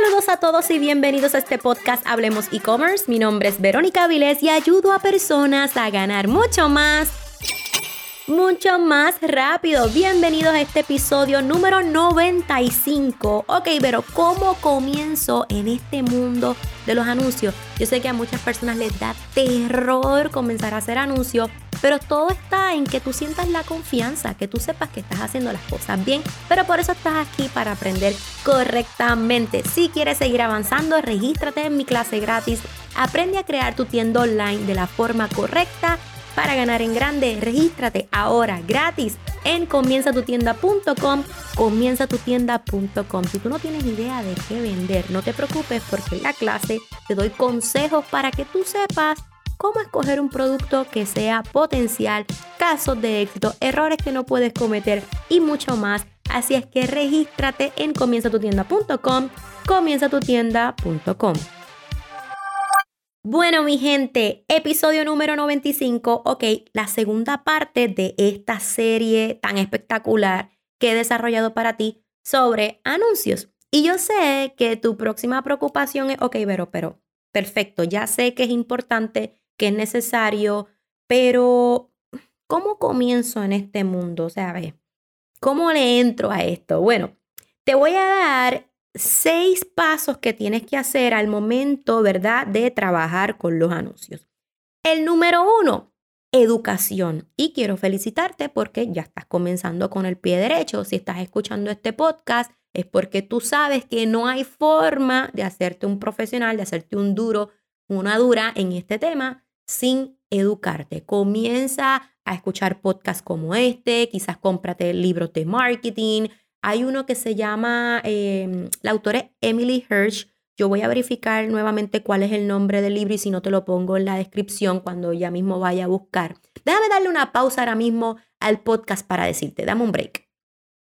Saludos a todos y bienvenidos a este podcast Hablemos e-commerce. Mi nombre es Verónica Vilés y ayudo a personas a ganar mucho más mucho más rápido. Bienvenidos a este episodio número 95. Ok, pero ¿cómo comienzo en este mundo de los anuncios? Yo sé que a muchas personas les da terror comenzar a hacer anuncios, pero todo está en que tú sientas la confianza, que tú sepas que estás haciendo las cosas bien, pero por eso estás aquí para aprender correctamente. Si quieres seguir avanzando, regístrate en mi clase gratis. Aprende a crear tu tienda online de la forma correcta para ganar en grande. Regístrate ahora gratis en comienzatutienda.com, comienzatutienda.com. Si tú no tienes idea de qué vender, no te preocupes porque en la clase te doy consejos para que tú sepas cómo escoger un producto que sea potencial, casos de éxito, errores que no puedes cometer y mucho más. Así es que regístrate en comienzatutienda.com, comienzatutienda.com. Bueno, mi gente, episodio número 95, ok, la segunda parte de esta serie tan espectacular que he desarrollado para ti sobre anuncios. Y yo sé que tu próxima preocupación es, ok, pero, pero, perfecto, ya sé que es importante, que es necesario, pero ¿cómo comienzo en este mundo? O sea, ¿cómo le entro a esto? Bueno, te voy a dar seis pasos que tienes que hacer al momento, ¿verdad?, de trabajar con los anuncios. El número uno, educación. Y quiero felicitarte porque ya estás comenzando con el pie derecho. Si estás escuchando este podcast, es porque tú sabes que no hay forma de hacerte un profesional, de hacerte un duro, una dura en este tema sin educarte. Comienza a escuchar podcasts como este, quizás cómprate libros de marketing, hay uno que se llama, em, la autora es Emily Hirsch. Yo voy a verificar nuevamente cuál es el nombre del libro y si no te lo pongo en la descripción cuando ya mismo vaya a buscar. Déjame darle una pausa ahora mismo al podcast para decirte, dame un break.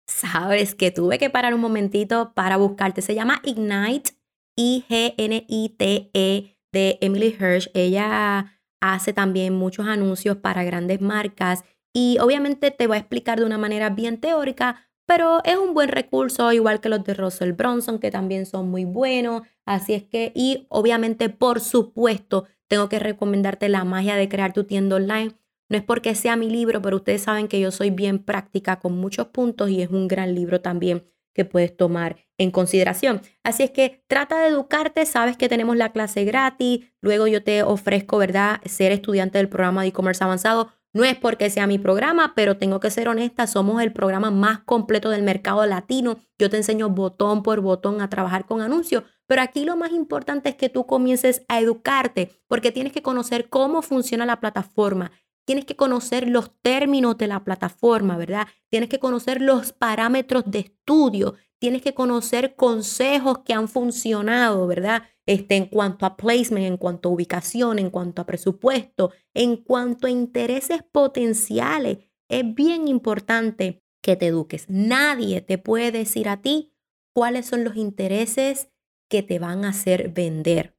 Sabes que tuve que parar un momentito para buscarte. Se llama Ignite, I-G-N-I-T-E, de Emily Hirsch. Ella hace también muchos anuncios para grandes marcas y obviamente te voy a explicar de una manera bien teórica, pero es un buen recurso, igual que los de Russell Bronson, que también son muy buenos. Así es que, y obviamente, por supuesto, tengo que recomendarte la magia de crear tu tienda online. No es porque sea mi libro, pero ustedes saben que yo soy bien práctica con muchos puntos y es un gran libro también que puedes tomar en consideración. Así es que trata de educarte, sabes que tenemos la clase gratis, luego yo te ofrezco, ¿verdad?, ser estudiante del programa de e-commerce avanzado no es porque sea mi programa, pero tengo que ser honesta, somos el programa más completo del mercado latino. Yo te enseño botón por botón a trabajar con anuncios, pero aquí lo más importante es que tú comiences a educarte, porque tienes que conocer cómo funciona la plataforma, tienes que conocer los términos de la plataforma, ¿verdad? Tienes que conocer los parámetros de estudio, tienes que conocer consejos que han funcionado, ¿verdad? Este, en cuanto a placement, en cuanto a ubicación, en cuanto a presupuesto, en cuanto a intereses potenciales. Es bien importante que te eduques. Nadie te puede decir a ti cuáles son los intereses que te van a hacer vender.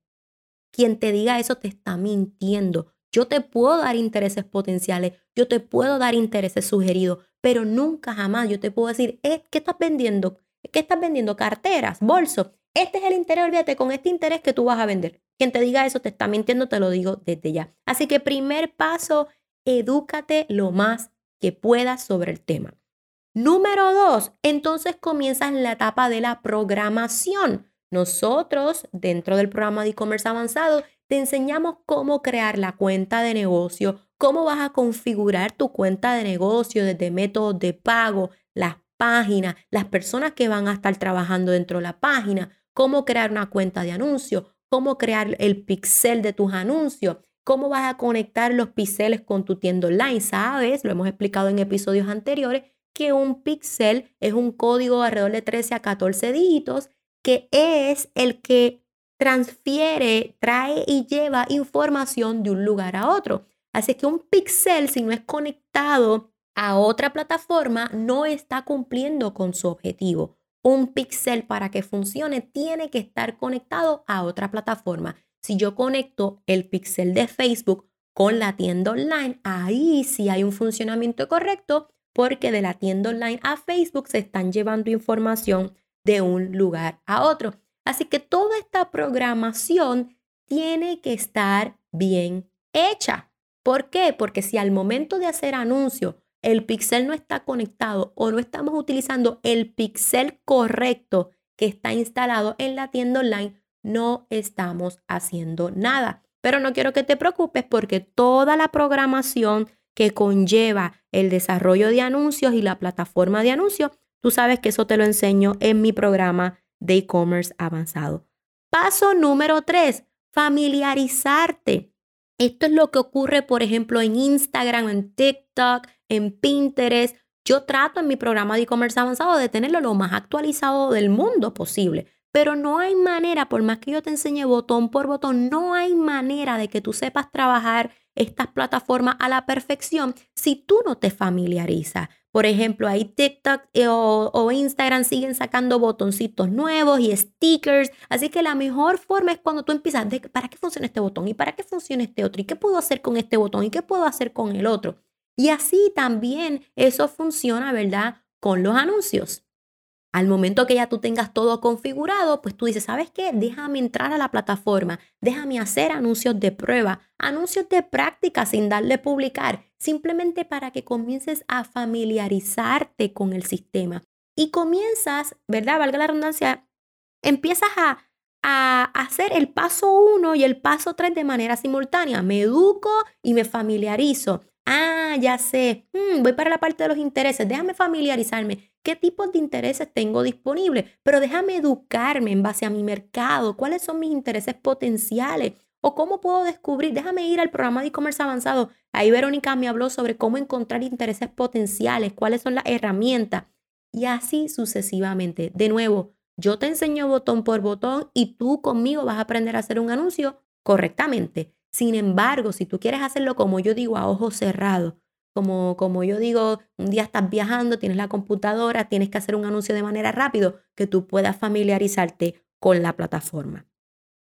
Quien te diga eso te está mintiendo. Yo te puedo dar intereses potenciales, yo te puedo dar intereses sugeridos, pero nunca jamás yo te puedo decir, eh, ¿qué estás vendiendo? ¿Qué estás vendiendo? Carteras, bolsos. Este es el interés, olvídate, con este interés que tú vas a vender. Quien te diga eso te está mintiendo, te lo digo desde ya. Así que primer paso, edúcate lo más que puedas sobre el tema. Número dos, entonces comienzas la etapa de la programación. Nosotros, dentro del programa de e-commerce avanzado, te enseñamos cómo crear la cuenta de negocio, cómo vas a configurar tu cuenta de negocio desde métodos de pago, las página, las personas que van a estar trabajando dentro de la página, cómo crear una cuenta de anuncio, cómo crear el pixel de tus anuncios, cómo vas a conectar los píxeles con tu tienda online. Sabes, lo hemos explicado en episodios anteriores, que un pixel es un código alrededor de 13 a 14 dígitos que es el que transfiere, trae y lleva información de un lugar a otro. Así que un pixel, si no es conectado a otra plataforma no está cumpliendo con su objetivo. Un pixel para que funcione tiene que estar conectado a otra plataforma. Si yo conecto el pixel de Facebook con la tienda online, ahí sí hay un funcionamiento correcto porque de la tienda online a Facebook se están llevando información de un lugar a otro. Así que toda esta programación tiene que estar bien hecha. ¿Por qué? Porque si al momento de hacer anuncio el pixel no está conectado o no estamos utilizando el pixel correcto que está instalado en la tienda online, no estamos haciendo nada. Pero no quiero que te preocupes porque toda la programación que conlleva el desarrollo de anuncios y la plataforma de anuncios, tú sabes que eso te lo enseño en mi programa de e-commerce avanzado. Paso número tres, familiarizarte. Esto es lo que ocurre, por ejemplo, en Instagram, en TikTok, en Pinterest. Yo trato en mi programa de e-commerce avanzado de tenerlo lo más actualizado del mundo posible. Pero no hay manera, por más que yo te enseñe botón por botón, no hay manera de que tú sepas trabajar estas plataformas a la perfección si tú no te familiarizas. Por ejemplo, ahí TikTok eh, o, Instagram siguen sacando botoncitos nuevos y stickers. Así que la mejor forma es cuando tú empiezas, de, ¿para qué funciona este botón? ¿Y para qué funciona este otro? ¿Y qué puedo hacer con este botón? ¿Y qué puedo hacer con el otro? Y así también eso funciona, ¿verdad? Con los anuncios. Al momento que ya tú tengas todo configurado, pues tú dices, ¿sabes qué? Déjame entrar a la plataforma, déjame hacer anuncios de prueba, anuncios de práctica sin darle publicar, simplemente para que comiences a familiarizarte con el sistema. Y comienzas, ¿verdad? Valga la redundancia, empiezas a, a hacer el paso 1 y el paso 3 de manera simultánea. Me educo y me familiarizo. Ah, ya sé. Mm, voy para la parte de los intereses. Déjame familiarizarme. ¿Qué tipos de intereses tengo disponibles? Pero déjame educarme en base a mi mercado. ¿Cuáles son mis intereses potenciales? ¿O cómo puedo descubrir? Déjame ir al programa de e-commerce avanzado. Ahí Verónica me habló sobre cómo encontrar intereses potenciales, cuáles son las herramientas. Y así sucesivamente. De nuevo, yo te enseño botón por botón y tú conmigo vas a aprender a hacer un anuncio correctamente. Sin embargo, si tú quieres hacerlo como yo digo, a ojos cerrados, como, como yo digo, un día estás viajando, tienes la computadora, tienes que hacer un anuncio de manera rápido, que tú puedas familiarizarte con la plataforma.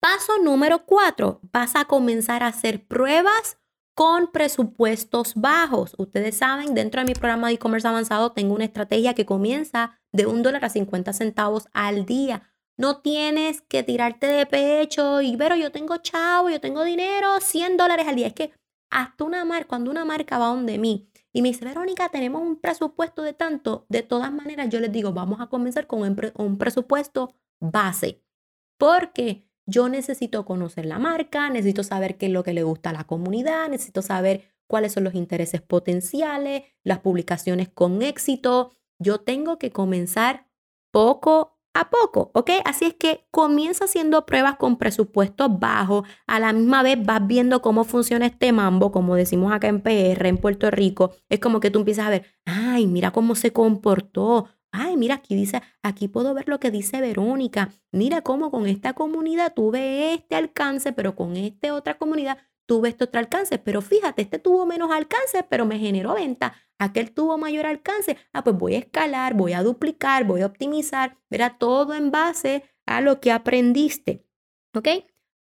Paso número cuatro, vas a comenzar a hacer pruebas con presupuestos bajos. Ustedes saben, dentro de mi programa de e-commerce avanzado tengo una estrategia que comienza de un dólar a 50 centavos al día. No tienes que tirarte de pecho y, pero yo tengo chavo, yo tengo dinero, 100 dólares al día. Es que hasta una marca, cuando una marca va donde mí y me dice, Verónica, tenemos un presupuesto de tanto, de todas maneras yo les digo, vamos a comenzar con un presupuesto base. Porque yo necesito conocer la marca, necesito saber qué es lo que le gusta a la comunidad, necesito saber cuáles son los intereses potenciales, las publicaciones con éxito. Yo tengo que comenzar poco a poco, ¿ok? Así es que comienza haciendo pruebas con presupuestos bajos, a la misma vez vas viendo cómo funciona este mambo, como decimos acá en PR, en Puerto Rico, es como que tú empiezas a ver, ay, mira cómo se comportó, ay, mira, aquí dice, aquí puedo ver lo que dice Verónica, mira cómo con esta comunidad tuve este alcance, pero con esta otra comunidad tuve este otro alcance, pero fíjate, este tuvo menos alcance, pero me generó venta. Aquel tuvo mayor alcance. Ah, pues voy a escalar, voy a duplicar, voy a optimizar. Verá todo en base a lo que aprendiste. ¿Ok?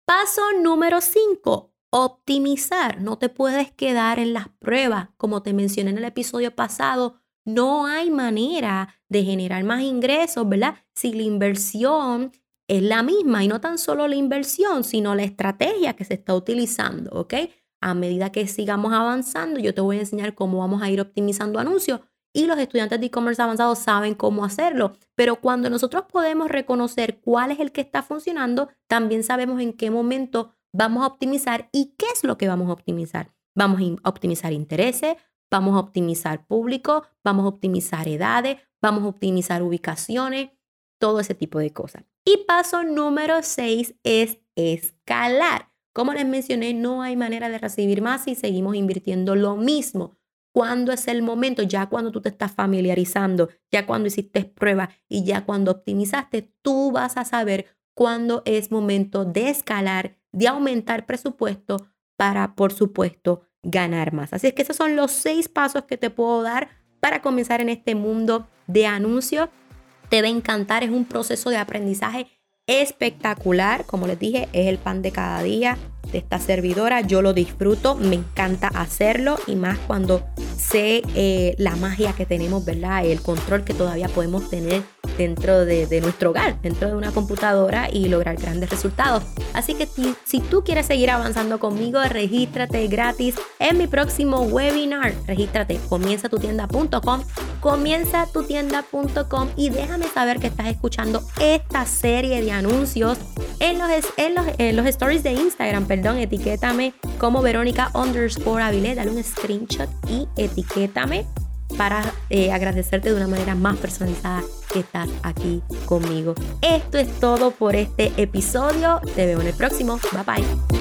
Paso número 5. Optimizar. No te puedes quedar en las pruebas. Como te mencioné en el episodio pasado, no hay manera de generar más ingresos, ¿verdad? Si la inversión es la misma y no tan solo la inversión, sino la estrategia que se está utilizando, ¿ok? A medida que sigamos avanzando, yo te voy a enseñar cómo vamos a ir optimizando anuncios y los estudiantes de e-commerce avanzado saben cómo hacerlo. Pero cuando nosotros podemos reconocer cuál es el que está funcionando, también sabemos en qué momento vamos a optimizar y qué es lo que vamos a optimizar. Vamos a optimizar intereses, vamos a optimizar público, vamos a optimizar edades, vamos a optimizar ubicaciones, todo ese tipo de cosas. Y paso número 6 es escalar. Como les mencioné, no hay manera de recibir más si seguimos invirtiendo lo mismo. ¿Cuándo es el momento? Ya cuando tú te estás familiarizando, ya cuando hiciste pruebas y ya cuando optimizaste, tú vas a saber cuándo es momento de escalar, de aumentar presupuesto para, por supuesto, ganar más. Así es que esos son los seis pasos que te puedo dar para comenzar en este mundo de anuncios te va a encantar. Es un proceso de aprendizaje espectacular. Como les dije, es el pan de cada día de esta servidora. Yo lo disfruto, me encanta hacerlo y más cuando sé eh, la magia que tenemos, ¿verdad? El control que todavía podemos tener dentro de, nuestro hogar, dentro de una computadora y lograr grandes resultados. Así que si, tú quieres seguir avanzando conmigo, regístrate gratis en mi próximo webinar. Regístrate, comienza tu tienda.com, comienza tu tienda.com y déjame saber que estás escuchando esta serie de anuncios en los, en los, en los stories de Instagram, perdón, etiquétame como Verónica underscore Avilés, dale un screenshot y etiquétame para eh, agradecerte de una manera más personalizada que estás aquí conmigo. Esto es todo por este episodio. Te veo en el próximo. Bye bye.